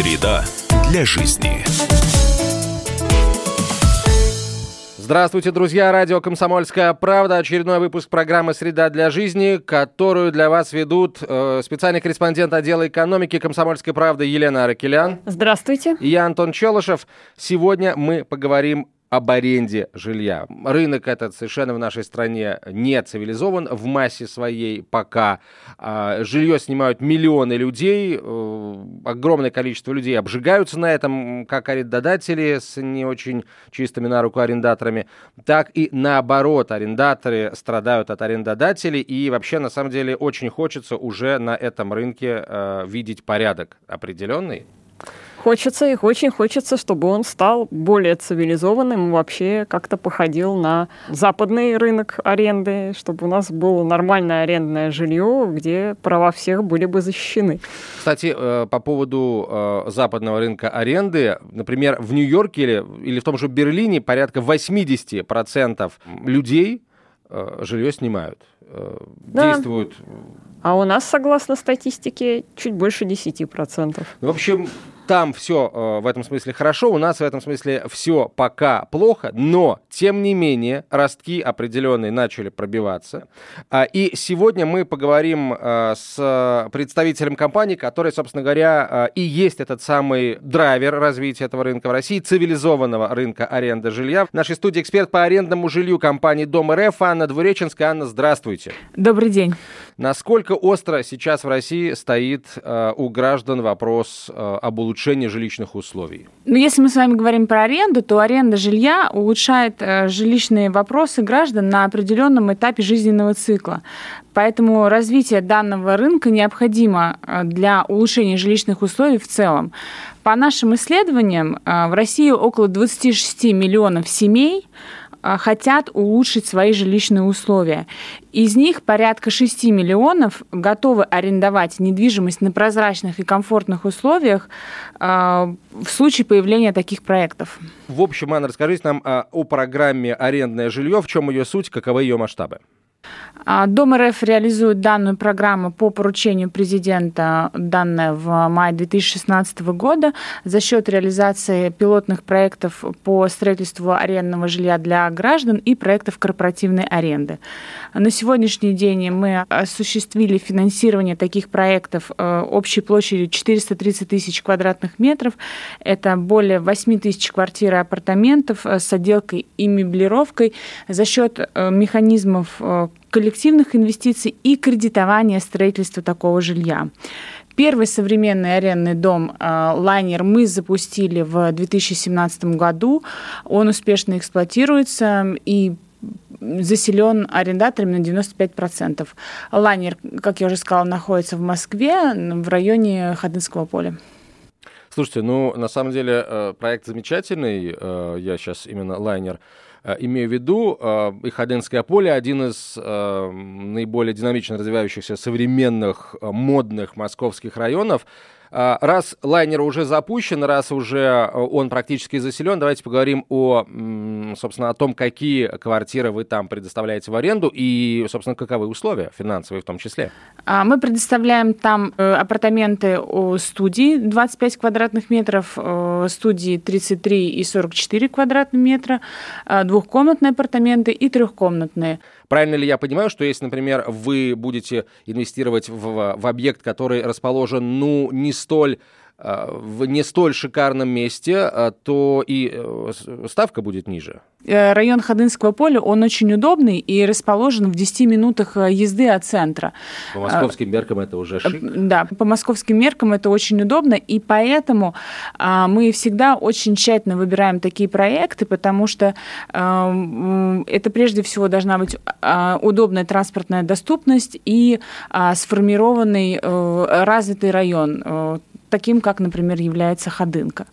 Среда для жизни. Здравствуйте, друзья! Радио «Комсомольская правда». Очередной выпуск программы «Среда для жизни», которую для вас ведут э, специальный корреспондент отдела экономики «Комсомольской правды» Елена Аракелян. Здравствуйте. И я, Антон Челышев. Сегодня мы поговорим об аренде жилья. Рынок этот совершенно в нашей стране не цивилизован в массе своей пока. А, жилье снимают миллионы людей, э, огромное количество людей обжигаются на этом, как арендодатели с не очень чистыми на руку арендаторами, так и наоборот, арендаторы страдают от арендодателей, и вообще, на самом деле, очень хочется уже на этом рынке э, видеть порядок определенный. Хочется, их очень хочется, чтобы он стал более цивилизованным, вообще как-то походил на западный рынок аренды, чтобы у нас было нормальное арендное жилье, где права всех были бы защищены. Кстати, э, по поводу э, западного рынка аренды, например, в Нью-Йорке или, или в том же Берлине порядка 80% людей э, жилье снимают. Да. Действуют а у нас, согласно статистике, чуть больше 10%. Ну, в общем, там все э, в этом смысле хорошо, у нас в этом смысле все пока плохо, но, тем не менее, ростки определенные начали пробиваться. А, и сегодня мы поговорим э, с представителем компании, который, собственно говоря, э, и есть этот самый драйвер развития этого рынка в России, цивилизованного рынка аренды жилья. В нашей студии эксперт по арендному жилью компании Дом РФ Анна Двуреченская. Анна, здравствуйте. Добрый день. Насколько остро сейчас в России стоит э, у граждан вопрос э, об улучшении жилищных условий? Ну, если мы с вами говорим про аренду, то аренда жилья улучшает э, жилищные вопросы граждан на определенном этапе жизненного цикла. Поэтому развитие данного рынка необходимо э, для улучшения жилищных условий в целом. По нашим исследованиям, э, в России около 26 миллионов семей хотят улучшить свои жилищные условия. Из них порядка 6 миллионов готовы арендовать недвижимость на прозрачных и комфортных условиях а, в случае появления таких проектов. В общем, Анна, расскажите нам а, о программе «Арендное жилье», в чем ее суть, каковы ее масштабы? А, Дом РФ реализует данную программу по поручению президента, данная в мае 2016 года, за счет реализации пилотных проектов по строительству арендного жилья для граждан и проектов корпоративной аренды. На сегодняшний день мы осуществили финансирование таких проектов э, общей площадью 430 тысяч квадратных метров. Это более 8 тысяч квартир и апартаментов э, с отделкой и меблировкой за счет э, механизмов коллективных инвестиций и кредитования строительства такого жилья. Первый современный арендный дом «Лайнер» мы запустили в 2017 году. Он успешно эксплуатируется и заселен арендаторами на 95%. Лайнер, как я уже сказала, находится в Москве, в районе Ходынского поля. Слушайте, ну, на самом деле, э, проект замечательный. Э, я сейчас именно лайнер Э, имею в виду, э, и Ходенское поле один из э, наиболее динамично развивающихся современных модных московских районов. А, раз лайнер уже запущен, раз уже э, он практически заселен, давайте поговорим о, собственно, о том, какие квартиры вы там предоставляете в аренду и, собственно, каковы условия финансовые в том числе. А, мы предоставляем там э, апартаменты студии 25 квадратных метров, э, студии 33 и 44 квадратных метра, двухкомнатные апартаменты и трехкомнатные. Правильно ли я понимаю, что если, например, вы будете инвестировать в, в объект, который расположен, ну, не столь в не столь шикарном месте, э, то и э, ставка будет ниже. Э, район Ходынского поля, он очень удобный и расположен в 10 минутах э, езды от центра. По московским меркам это уже э, шик? Да, по московским меркам это очень удобно, и поэтому мы всегда очень тщательно выбираем такие проекты, потому что это прежде всего должна быть удобная транспортная доступность и сформированный развитый район, таким как, например, является Ходынка.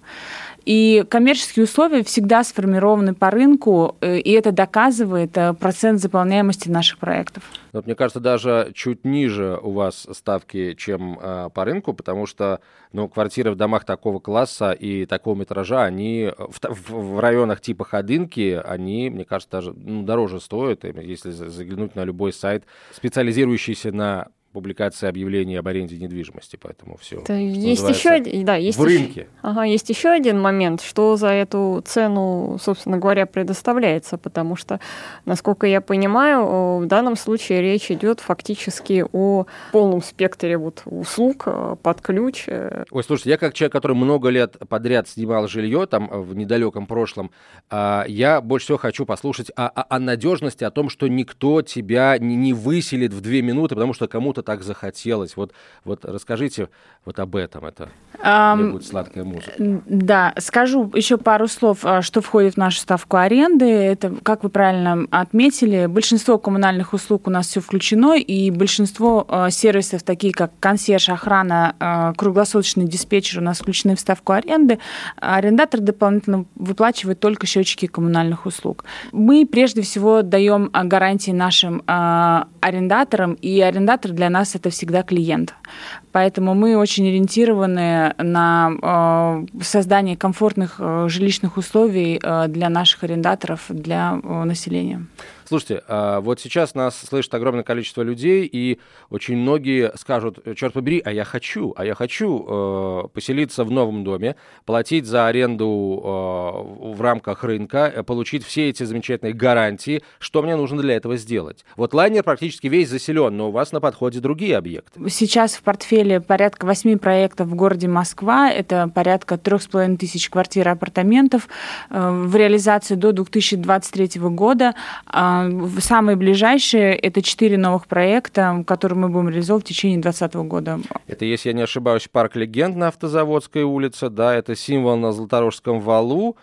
И коммерческие условия всегда сформированы по рынку, э, и это доказывает э, процент заполняемости наших проектов. Вот, мне кажется, даже чуть ниже у вас ставки, чем э, по рынку, потому что ну, квартиры в домах такого класса и такого метража, они в, в, в районах типа Ходынки, они, мне кажется, даже ну, дороже стоят, если заглянуть на любой сайт, специализирующийся на публикации объявлений об аренде недвижимости, поэтому все. есть еще один, да, есть в рынке. ага, есть еще один момент, что за эту цену, собственно говоря, предоставляется, потому что, насколько я понимаю, в данном случае речь идет фактически о полном спектре вот услуг э, под ключ. Э. Ой, слушайте, я как человек, который много лет подряд снимал жилье там в недалеком прошлом, а, я больше всего хочу послушать о, о, о надежности, о том, что никто тебя не выселит в две минуты, потому что кому-то так захотелось. Вот, вот расскажите вот об этом. Это um, будет сладкая музыка. Да, скажу еще пару слов, а, что входит в нашу ставку аренды. Это, как вы правильно отметили, большинство коммунальных услуг у нас все включено, и большинство а, сервисов, такие как консьерж, охрана, а, круглосуточный диспетчер у нас включены в ставку аренды. Арендатор дополнительно выплачивает только счетчики коммунальных услуг. Мы прежде всего даем гарантии нашим арендаторам, и арендатор для нас это всегда клиент. Поэтому мы очень ориентированы на э, создание комфортных э, жилищных условий э, для наших арендаторов, для населения. Слушайте, а, вот сейчас нас слышит огромное количество людей, и очень многие скажут, черт побери, а я хочу, а я хочу э, поселиться в новом доме, платить за аренду э, в рамках рынка, э, получить все эти замечательные гарантии. Что мне нужно для этого сделать? Вот лайнер практически весь заселен, но у вас на подходе другие объекты. Сейчас в портфеле порядка восьми проектов в городе Москва. Это порядка трех с половиной тысяч квартир и апартаментов в реализации до 2023 года. А, Самые ближайшие – это четыре новых проекта, которые мы будем реализовывать в течение 2020 года. Это, если я не ошибаюсь, парк «Легенд» на Автозаводской улице, да, это символ на Золоторожском валу,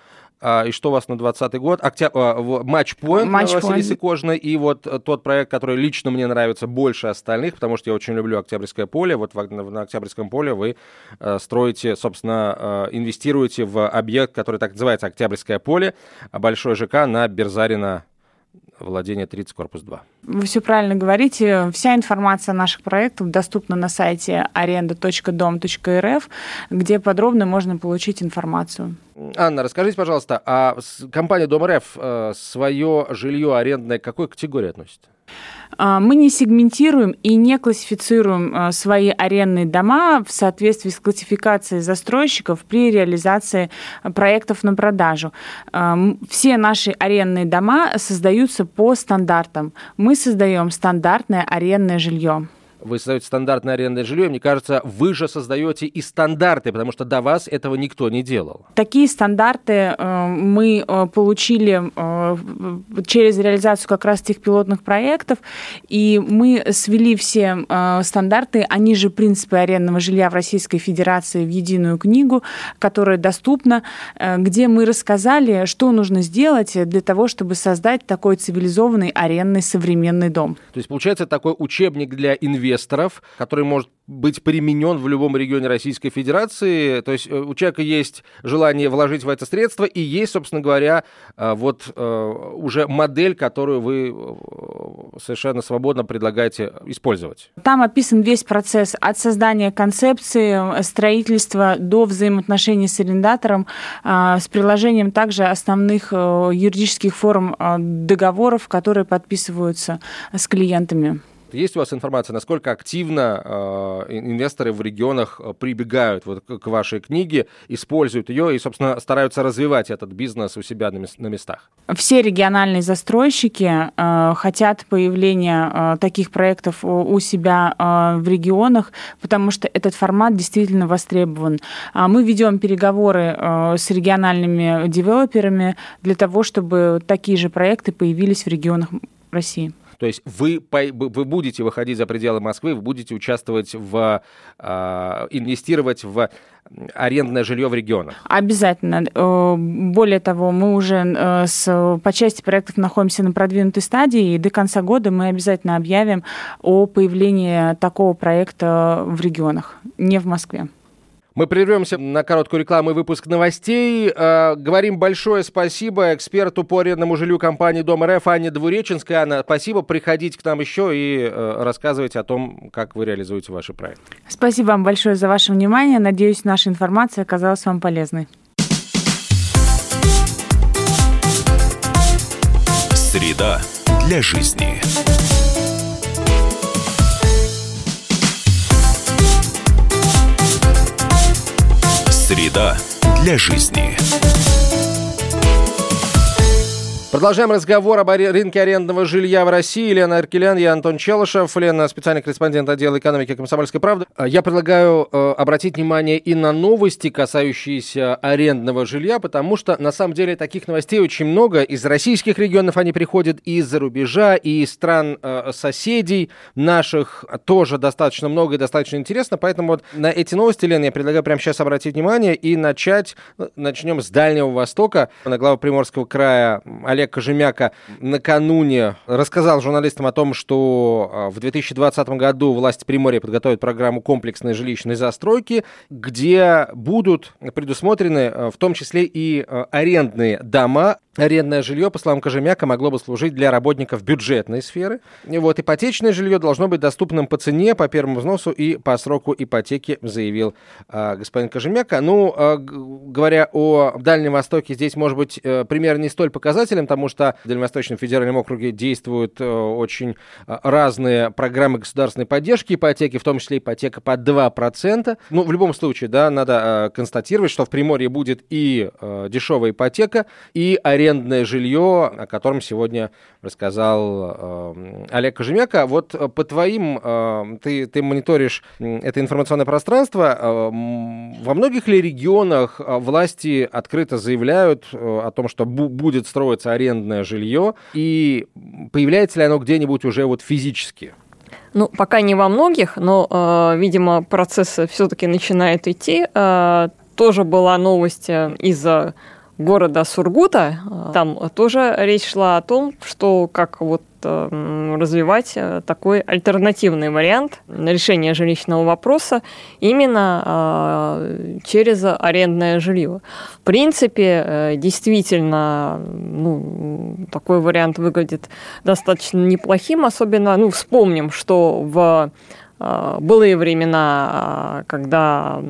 а, и что у вас на 2020 год? Октя... Матч-поинт Матч Василисы Кожной и вот тот проект, который лично мне нравится больше остальных, потому что я очень люблю Октябрьское поле. Вот на Октябрьском поле вы э, строите, собственно, э, инвестируете в объект, который так называется Октябрьское поле, большой ЖК на Берзарина владение 30, корпус 2. Вы все правильно говорите. Вся информация о наших проектах доступна на сайте аренда.дом.рф, где подробно можно получить информацию. Анна, расскажите, пожалуйста, а компания Дом РФ э, свое жилье арендное к какой категории относит? А, мы не сегментируем и не классифицируем а, свои арендные дома в соответствии с классификацией застройщиков при реализации проектов на продажу. А, все наши арендные дома создаются по стандартам. Мы создаем стандартное арендное жилье вы создаете стандартное арендное жилье, мне кажется, вы же создаете и стандарты, потому что до вас этого никто не делал. Такие стандарты э, мы э, получили э, через реализацию как раз тех пилотных проектов, и мы свели все стандарты, они же принципы арендного жилья в Российской Федерации в единую книгу, которая доступна, где мы рассказали, что нужно сделать для того, чтобы создать такой цивилизованный арендный современный дом. То есть, получается, такой учебник для инвесторов, инвесторов, который может быть применен в любом регионе Российской Федерации. То есть э, у человека есть желание вложить в это средство, и есть, собственно говоря, э, вот э, уже модель, которую вы совершенно свободно предлагаете использовать. Там описан весь процесс от создания концепции, строительства до взаимоотношений с арендатором, с приложением также основных юридических форм договоров, которые подписываются с клиентами. Есть у вас информация, насколько активно э, инвесторы в регионах э, прибегают вот к вашей книге, используют ее и, собственно, стараются развивать этот бизнес у себя на, на местах? Все региональные застройщики э, хотят появления э, таких проектов у себя э, в регионах, потому что этот формат действительно востребован. А мы ведем переговоры э, с региональными девелоперами для того, чтобы такие же проекты появились в регионах России. То есть вы, вы будете выходить за пределы Москвы, вы будете участвовать в, э, инвестировать в арендное жилье в регионах? Обязательно. Э, более того, мы уже э, с, по части проектов находимся на продвинутой стадии, и до конца года мы обязательно объявим о появлении такого проекта в регионах, не в Москве. Мы прервемся на короткую рекламу и выпуск новостей. Э, говорим большое спасибо эксперту по арендному жилью компании Дом РФ Анне Двуреченской. Анна, спасибо. Приходите к нам еще и э, рассказывайте о том, как вы реализуете ваши проекты. Спасибо вам большое за ваше внимание. Надеюсь, наша информация оказалась вам полезной. Среда для жизни. Среда для жизни. Продолжаем разговор об рынке арендного жилья в России. Лена Аркелян, я Антон Челышев. Лена, специальный корреспондент отдела экономики «Комсомольской правды». А, я предлагаю э, обратить внимание и на новости, касающиеся арендного жилья, потому что, на самом деле, таких новостей очень много. Из российских регионов они приходят, и из-за рубежа, и из стран э, соседей наших тоже достаточно много и достаточно интересно. Поэтому вот на эти новости, Лена, я предлагаю прямо сейчас обратить внимание и начать. Э, начнем с Дальнего Востока. На глава Приморского края Олег Олег Кожемяка накануне рассказал журналистам о том, что а, в 2020 году власти Приморья подготовят программу комплексной жилищной застройки, где будут предусмотрены а, в том числе и а, арендные дома, Арендное жилье, по словам Кожемяка, могло бы служить для работников бюджетной сферы. И вот ипотечное жилье должно быть доступным по цене, по первому взносу и по сроку ипотеки, заявил э, господин Кожемяка. Ну, э, говоря о Дальнем Востоке, здесь может быть э, пример не столь показателен, потому что в Дальневосточном федеральном округе действуют э, очень э, разные программы государственной поддержки ипотеки, в том числе ипотека под 2%. Ну, в любом случае, да, надо э, констатировать, что в Приморье будет и э, дешевая ипотека, и аренда арендное жилье, о котором сегодня рассказал э, Олег Кожемяка. Вот э, по твоим, э, ты, ты мониторишь это информационное пространство, э, во многих ли регионах э, власти открыто заявляют э, о том, что бу- будет строиться арендное жилье, и появляется ли оно где-нибудь уже вот физически? Ну, пока не во многих, но, э, видимо, процесс все-таки начинает идти. Э, тоже была новость из-за города Сургута. Там тоже речь шла о том, что как вот э, развивать э, такой альтернативный вариант решения жилищного вопроса именно э, через арендное жилье. В принципе, действительно, ну, такой вариант выглядит достаточно неплохим, особенно, ну, вспомним, что в былые времена, когда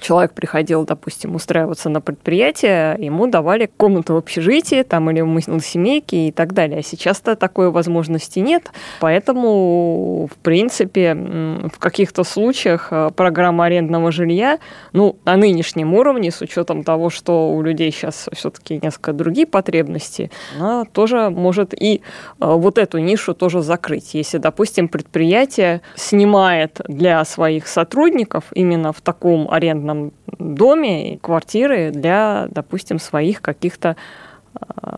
человек приходил, допустим, устраиваться на предприятие, ему давали комнату в общежитии там, или в семейке и так далее. А сейчас-то такой возможности нет, поэтому, в принципе, в каких-то случаях э, программа арендного жилья, ну, на нынешнем уровне, с учетом того, что у людей сейчас все-таки несколько другие потребности, она тоже может и э, вот эту нишу тоже закрыть. Если, допустим, предприятие снимает для своих сотрудников именно в таком арендном арендном доме квартиры для, допустим, своих каких-то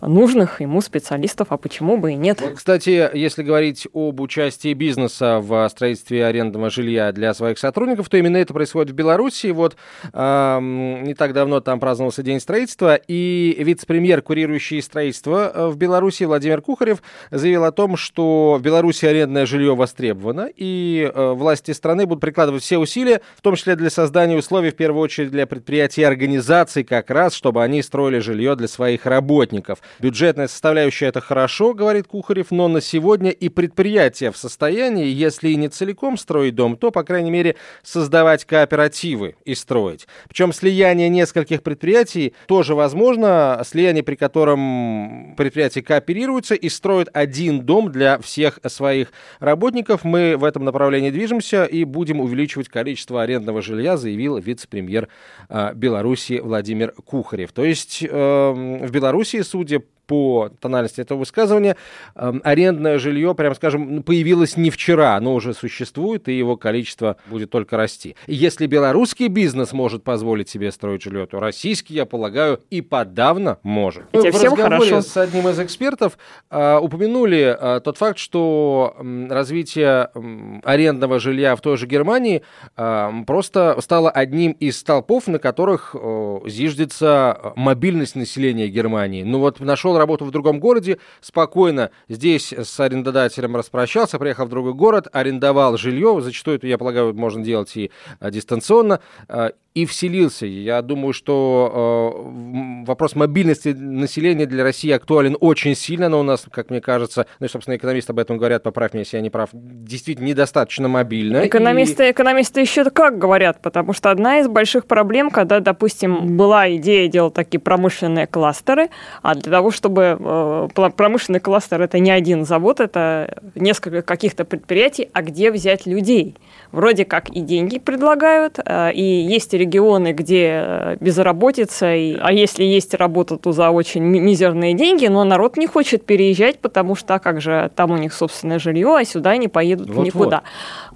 нужных ему специалистов, а почему бы и нет. Кстати, если говорить об участии бизнеса в строительстве арендного жилья для своих сотрудников, то именно это происходит в Беларуси. Вот э, не так давно там праздновался День строительства, и вице-премьер, курирующий строительство э, в Беларуси Владимир Кухарев заявил о том, что в Беларуси арендное жилье востребовано, и э, власти страны будут прикладывать все усилия, в том числе для создания условий, в первую очередь, для предприятий и организаций, как раз, чтобы они строили жилье для своих работников работников. Бюджетная составляющая это хорошо, говорит Кухарев, но на сегодня и предприятия в состоянии, если и не целиком строить дом, то, по крайней мере, создавать кооперативы и строить. Причем слияние нескольких предприятий тоже возможно, слияние, при котором предприятия кооперируются и строят один дом для всех своих работников. Мы в этом направлении движемся и будем увеличивать количество арендного жилья, заявил вице-премьер а, Беларуси Владимир Кухарев. То есть э, в Беларуси Белоруссии, судя по тональности этого высказывания, э, арендное жилье, прям скажем, появилось не вчера, оно уже существует, и его количество будет только расти. Если белорусский бизнес может позволить себе строить жилье, то российский, я полагаю, и подавно может. Ну, в разговоре хорошо. с одним из экспертов э, упомянули э, тот факт, что э, развитие э, арендного жилья в той же Германии э, просто стало одним из столпов, на которых э, зиждется мобильность населения Германии. Ну вот нашел работу в другом городе, спокойно здесь с арендодателем распрощался, приехал в другой город, арендовал жилье, зачастую это, я полагаю, можно делать и а, дистанционно, а, и вселился. Я думаю, что э, вопрос мобильности населения для России актуален очень сильно, но у нас, как мне кажется, ну собственно, экономисты об этом говорят, поправь меня, если я не прав, действительно недостаточно мобильно. Экономисты, и... экономисты еще как говорят, потому что одна из больших проблем, когда, допустим, была идея делать такие промышленные кластеры, а для того, чтобы э, промышленный кластер это не один завод, это несколько каких-то предприятий, а где взять людей? Вроде как и деньги предлагают, э, и есть регионы, где безработица, и, а если есть работа, то за очень мизерные деньги, но народ не хочет переезжать, потому что а как же там у них собственное жилье, а сюда не поедут вот никуда.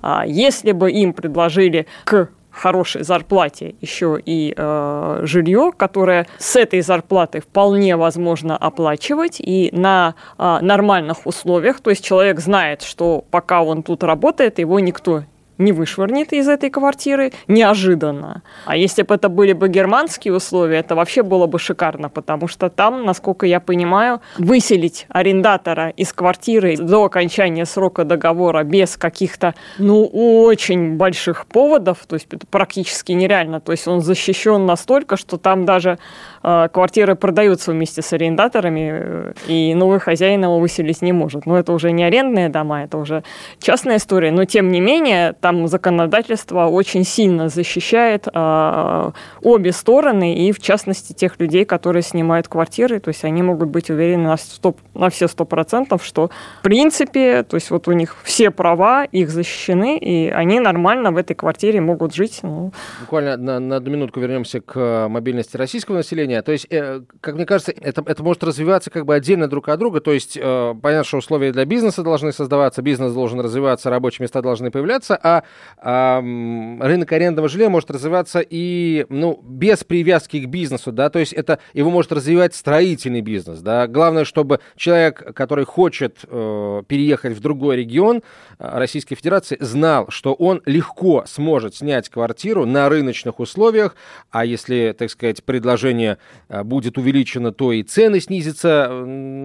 Вот. Если бы им предложили к хорошей зарплате еще и э, жилье, которое с этой зарплаты вполне возможно оплачивать и на э, нормальных условиях. То есть человек знает, что пока он тут работает, его никто не вышвырнет из этой квартиры неожиданно. А если бы это были бы германские условия, это вообще было бы шикарно, потому что там, насколько я понимаю, выселить арендатора из квартиры до окончания срока договора без каких-то, ну, очень больших поводов, то есть это практически нереально. То есть он защищен настолько, что там даже э, квартиры продаются вместе с арендаторами, э, и новый хозяин его выселить не может. Но это уже не арендные дома, это уже частная история. Но тем не менее, там законодательство очень сильно защищает э, обе стороны, и в частности тех людей, которые снимают квартиры, то есть они могут быть уверены на, 100, на все сто процентов, что в принципе, то есть вот у них все права, их защищены, и они нормально в этой квартире могут жить. Ну. Буквально на, на одну минутку вернемся к мобильности российского населения. То есть, э, как мне кажется, это, это может развиваться как бы отдельно друг от друга. То есть, э, понятно, что условия для бизнеса должны создаваться, бизнес должен развиваться, рабочие места должны появляться, а а, рынок арендного жилья может развиваться и ну, без привязки к бизнесу, да, то есть это его может развивать строительный бизнес, да. Главное, чтобы человек, который хочет э, переехать в другой регион э, Российской Федерации, знал, что он легко сможет снять квартиру на рыночных условиях, а если, так сказать, предложение э, будет увеличено, то и цены снизятся,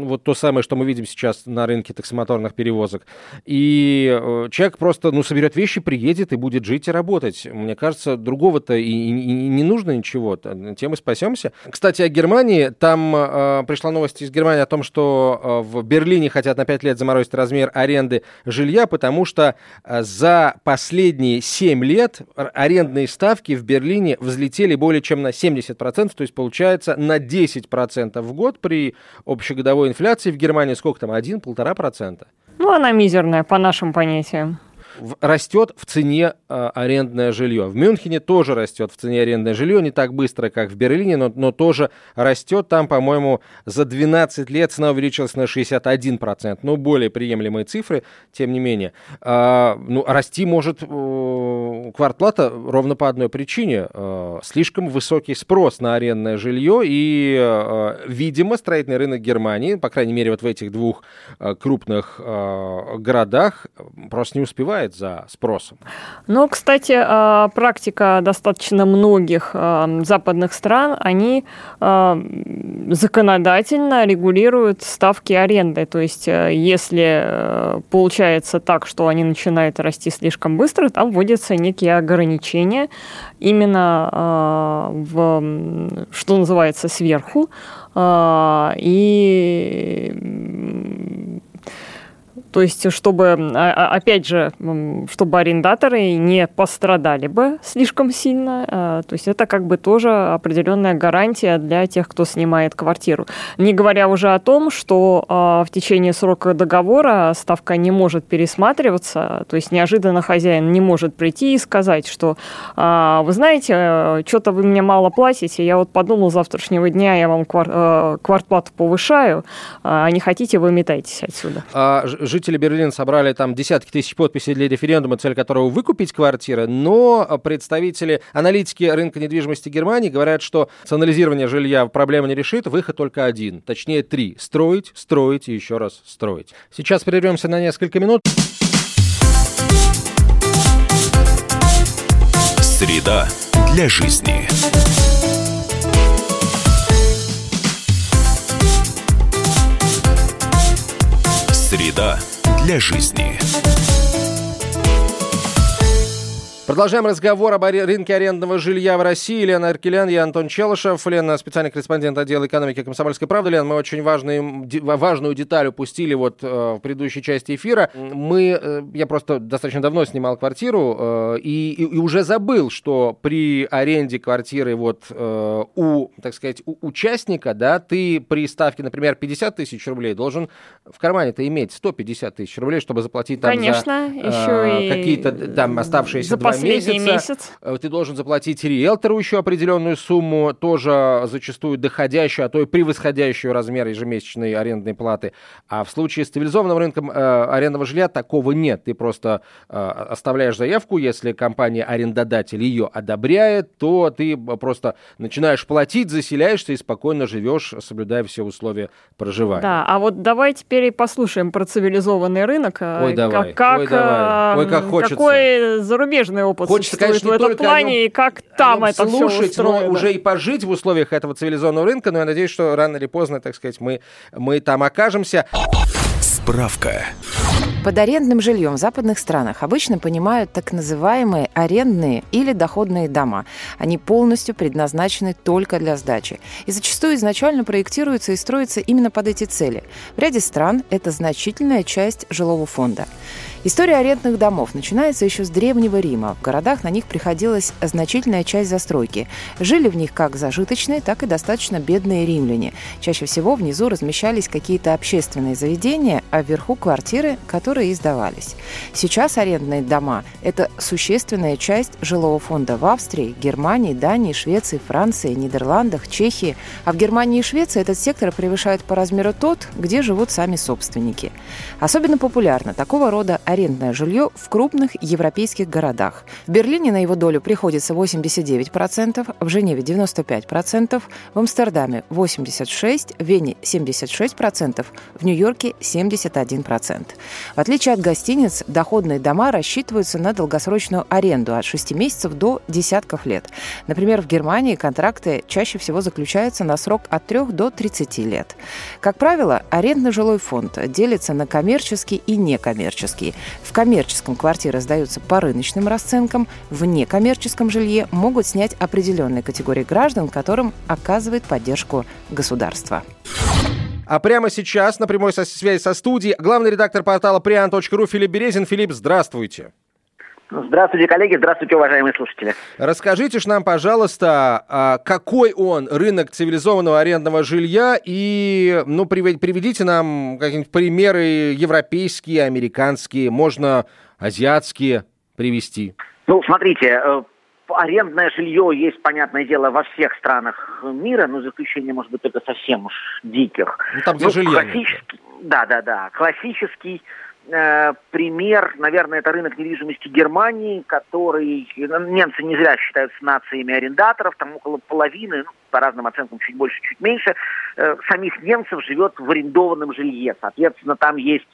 вот то самое, что мы видим сейчас на рынке таксомоторных перевозок. И э, человек просто, ну, соберет вещи, приедет и будет жить и работать. Мне кажется, другого-то и, и, и не нужно ничего. Тем и спасемся. Кстати, о Германии. Там э, пришла новость из Германии о том, что э, в Берлине хотят на 5 лет заморозить размер аренды жилья, потому что э, за последние 7 лет арендные ставки в Берлине взлетели более чем на 70%, то есть получается на 10% в год при общегодовой инфляции в Германии сколько там, 1-1,5%? Ну, она мизерная по нашим понятиям растет в цене э, арендное жилье. В Мюнхене тоже растет в цене арендное жилье, не так быстро, как в Берлине, но, но тоже растет. Там, по-моему, за 12 лет цена увеличилась на 61%. Ну, более приемлемые цифры, тем не менее. Э, ну, расти может э, квартплата ровно по одной причине. Э, слишком высокий спрос на арендное жилье, и, видимо, строительный рынок Германии, по крайней мере, вот в этих двух крупных городах, просто не успевает успевает за спросом. Ну, кстати, а, практика достаточно многих а, западных стран, они а, законодательно регулируют ставки аренды. То есть, э, если э, получается так, что они начинают расти слишком быстро, там вводятся некие ограничения именно в, что называется, сверху. И то есть, чтобы, а, а, опять же, чтобы арендаторы не пострадали бы слишком сильно. А, то есть, это как бы тоже определенная гарантия для тех, кто снимает квартиру. Не говоря уже о том, что в течение срока договора ставка не может пересматриваться. То есть, неожиданно хозяин не может прийти и сказать, что, вы знаете, э, что-то вы мне мало платите, я вот подумал, завтрашнего дня я вам э, квартплату повышаю, а не хотите, вы метайтесь отсюда. А, жители Берлина собрали там десятки тысяч подписей для референдума, цель которого выкупить квартиры, но представители, аналитики рынка недвижимости Германии говорят, что национализирование жилья проблему не решит, выход только один, точнее три. Строить, строить и еще раз строить. Сейчас прервемся на несколько минут. Среда для жизни. Среда для жизни. Продолжаем разговор об рынке арендного жилья в России. Лена Аркелян, я Антон Челышев. Лена, специальный корреспондент отдела экономики «Комсомольской правды». Лена, мы очень важную, важную деталь упустили вот э, в предыдущей части эфира. Мы, э, я просто достаточно давно снимал квартиру э, и, и, и уже забыл, что при аренде квартиры вот у, так сказать, у участника, да, ты при ставке, например, 50 тысяч рублей должен в кармане-то иметь 150 тысяч рублей, чтобы заплатить там Конечно, за еще какие-то там оставшиеся 20 последний месяца. месяц. Э, Ты должен заплатить риэлтору еще определенную сумму, тоже зачастую доходящую, а то и превосходящую размер ежемесячной арендной платы. А в случае с цивилизованным рынком э, арендного жилья такого нет. Ты просто э, оставляешь заявку, если компания-арендодатель ее одобряет, то ты просто начинаешь платить, заселяешься и спокойно живешь, соблюдая все условия проживания. Да, а вот давай теперь и послушаем про цивилизованный рынок. Ой, давай, Как, ой, давай. Ой, как м, хочется. Какой зарубежный опыт Хочется, существует конечно, не в этом плане, нем- и как там это все слушать, но устроено. уже и пожить в условиях этого цивилизованного рынка, но я надеюсь, что рано или поздно, так сказать, мы, мы там окажемся. Справка. Под арендным жильем в западных странах обычно понимают так называемые арендные или доходные дома. Они полностью предназначены только для сдачи. И зачастую изначально проектируются и строятся именно под эти цели. В ряде стран это значительная часть жилого фонда. История арендных домов начинается еще с Древнего Рима. В городах на них приходилась значительная часть застройки. Жили в них как зажиточные, так и достаточно бедные римляне. Чаще всего внизу размещались какие-то общественные заведения, а вверху квартиры, которые издавались. Сейчас арендные дома – это существенная часть жилого фонда в Австрии, Германии, Дании, Швеции, Франции, Нидерландах, Чехии. А в Германии и Швеции этот сектор превышает по размеру тот, где живут сами собственники. Особенно популярно такого рода арендное жилье в крупных европейских городах. В Берлине на его долю приходится 89%, в Женеве 95%, в Амстердаме 86%, в Вене 76%, в Нью-Йорке 71%. В отличие от гостиниц, доходные дома рассчитываются на долгосрочную аренду от 6 месяцев до десятков лет. Например, в Германии контракты чаще всего заключаются на срок от 3 до 30 лет. Как правило, арендный жилой фонд делится на коммерческий и некоммерческий. В коммерческом квартиры сдаются по рыночным расценкам, в некоммерческом жилье могут снять определенные категории граждан, которым оказывает поддержку государство. А прямо сейчас на прямой связи со студией главный редактор портала prian.ru Филипп Березин. Филипп, здравствуйте. Здравствуйте, коллеги, здравствуйте, уважаемые слушатели. Расскажите ж нам, пожалуйста, а, какой он рынок цивилизованного арендного жилья и, ну, приве- приведите нам какие-нибудь примеры европейские, американские, можно азиатские привести. Ну, смотрите, э, арендное жилье есть, понятное дело, во всех странах мира, но за исключением, может быть, только совсем уж диких. Ну, там, где жилья нет, классический, да, да, да. Классический пример, наверное, это рынок недвижимости Германии, который ну, немцы не зря считаются нациями арендаторов, там около половины, ну, по разным оценкам чуть больше, чуть меньше, э, самих немцев живет в арендованном жилье. Соответственно, там есть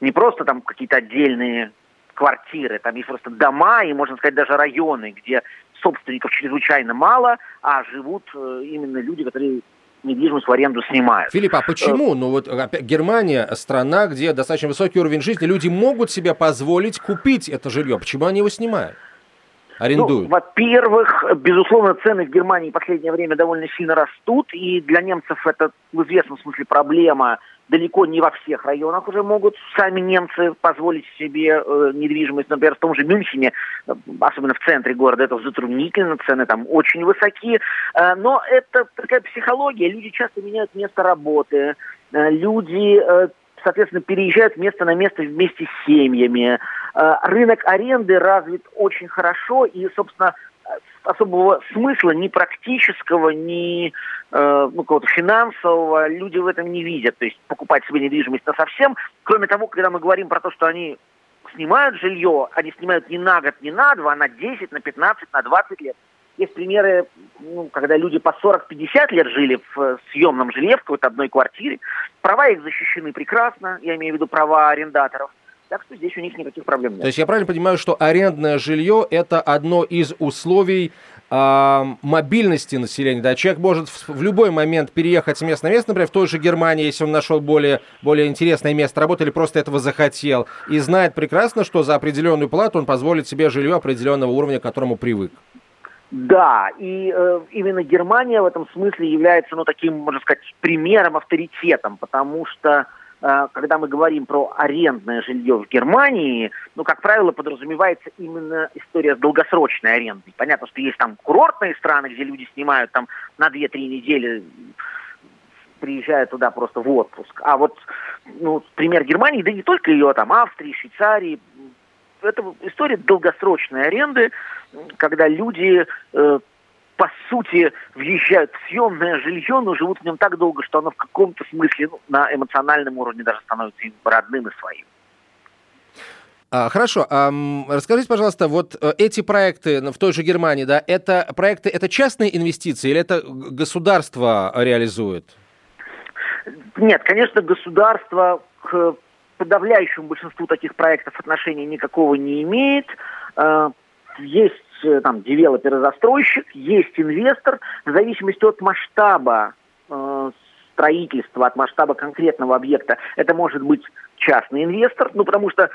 не просто там какие-то отдельные квартиры, там есть просто дома и, можно сказать, даже районы, где собственников чрезвычайно мало, а живут э, именно люди, которые недвижимость в аренду снимают. Филипп, а почему? Ну вот опять, Германия страна, где достаточно высокий уровень жизни, люди могут себе позволить купить это жилье. Почему они его снимают? Арендуют. Ну, во-первых, безусловно, цены в Германии в последнее время довольно сильно растут, и для немцев это в известном смысле проблема. Далеко не во всех районах уже могут сами немцы позволить себе э, недвижимость. Например, в том же Мюнхене, э, особенно в центре города, это затруднительно, цены там очень высоки. Э, но это такая психология. Люди часто меняют место работы. Э, люди, э, соответственно, переезжают с места на место вместе с семьями. Э, рынок аренды развит очень хорошо, и, собственно, особого смысла ни практического, ни э, ну, какого-то финансового люди в этом не видят. То есть покупать себе недвижимость на совсем. Кроме того, когда мы говорим про то, что они снимают жилье, они снимают не на год, не на два, а на 10, на 15, на 20 лет. Есть примеры, ну, когда люди по 40-50 лет жили в э, съемном жилье, в какой-то одной квартире. Права их защищены прекрасно, я имею в виду права арендаторов. Так что здесь у них никаких проблем нет. То есть я правильно понимаю, что арендное жилье это одно из условий а, мобильности населения. Да, человек может в, в любой момент переехать с места на место, например, в той же Германии, если он нашел более, более интересное место работы или просто этого захотел, и знает прекрасно, что за определенную плату он позволит себе жилье определенного уровня, к которому привык. Да, и э, именно Германия в этом смысле является, ну, таким, можно сказать, примером, авторитетом, потому что э, когда мы говорим про арендное жилье в Германии, ну, как правило, подразумевается именно история с долгосрочной арендой. Понятно, что есть там курортные страны, где люди снимают там на 2-3 недели, приезжают туда просто в отпуск. А вот, ну, пример Германии, да не только ее, там, Австрии, Швейцарии, это история долгосрочной аренды, когда люди э, по сути, въезжают в съемное жилье, но живут в нем так долго, что оно в каком-то смысле ну, на эмоциональном уровне даже становится им родным и своим. А, хорошо, а, расскажите, пожалуйста, вот э, эти проекты в той же Германии, да, это проекты, это частные инвестиции или это государство реализует? Нет, конечно, государство к подавляющему большинству таких проектов отношения никакого не имеет. Э, э, там девелопер-застройщик, есть инвестор. В зависимости от масштаба э, строительства, от масштаба конкретного объекта, это может быть частный инвестор, ну, потому что,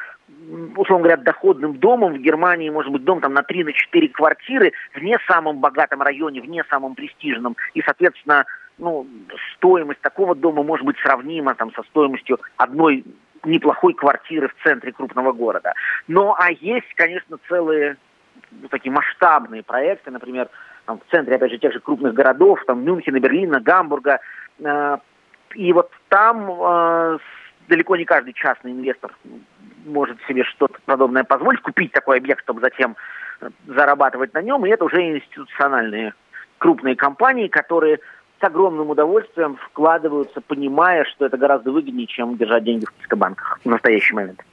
условно говоря, доходным домом в Германии может быть дом там на 3-4 на квартиры в не самом богатом районе, в не самом престижном, и, соответственно, ну, стоимость такого дома может быть сравнима там, со стоимостью одной неплохой квартиры в центре крупного города. Но а есть, конечно, целые ну, такие масштабные проекты, например, там, в центре, опять же, тех же крупных городов, там, Мюнхена, Берлина, Гамбурга. Э, и вот там э, далеко не каждый частный инвестор может себе что-то подобное позволить, купить такой объект, чтобы затем э, зарабатывать на нем. И это уже институциональные крупные компании, которые с огромным удовольствием вкладываются, понимая, что это гораздо выгоднее, чем держать деньги в банках в настоящий момент.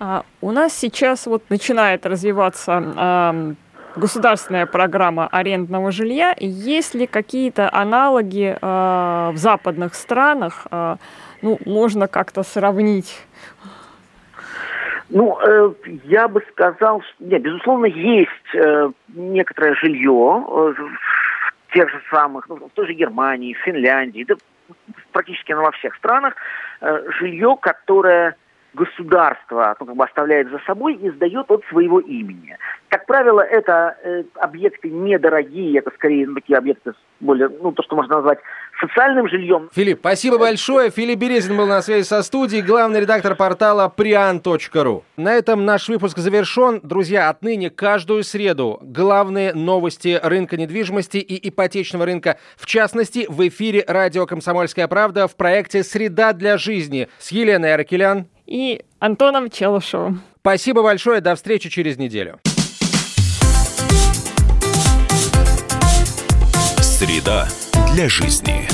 А, у нас сейчас вот начинает развиваться государственная программа арендного жилья. Есть ли какие-то аналоги а, в западных странах? А, ну, можно как-то сравнить? Ну, э, я бы сказал, что, нет, безусловно, есть э, некоторое жилье э, в тех же самых, ну, в той же Германии, Финляндии, да, практически ну, во всех странах, э, жилье, которое государство ну, как бы оставляет за собой и сдает от своего имени. Как правило, это э, объекты недорогие, это скорее ну, такие объекты более, ну, то, что можно назвать социальным жильем. Филипп, спасибо большое. Филипп Березин был на связи со студией, главный редактор портала prian.ru. На этом наш выпуск завершен. Друзья, отныне каждую среду главные новости рынка недвижимости и ипотечного рынка, в частности, в эфире радио «Комсомольская правда» в проекте «Среда для жизни» с Еленой Аракелян и Антоном Челышевым. Спасибо большое, до встречи через неделю. Среда для жизни.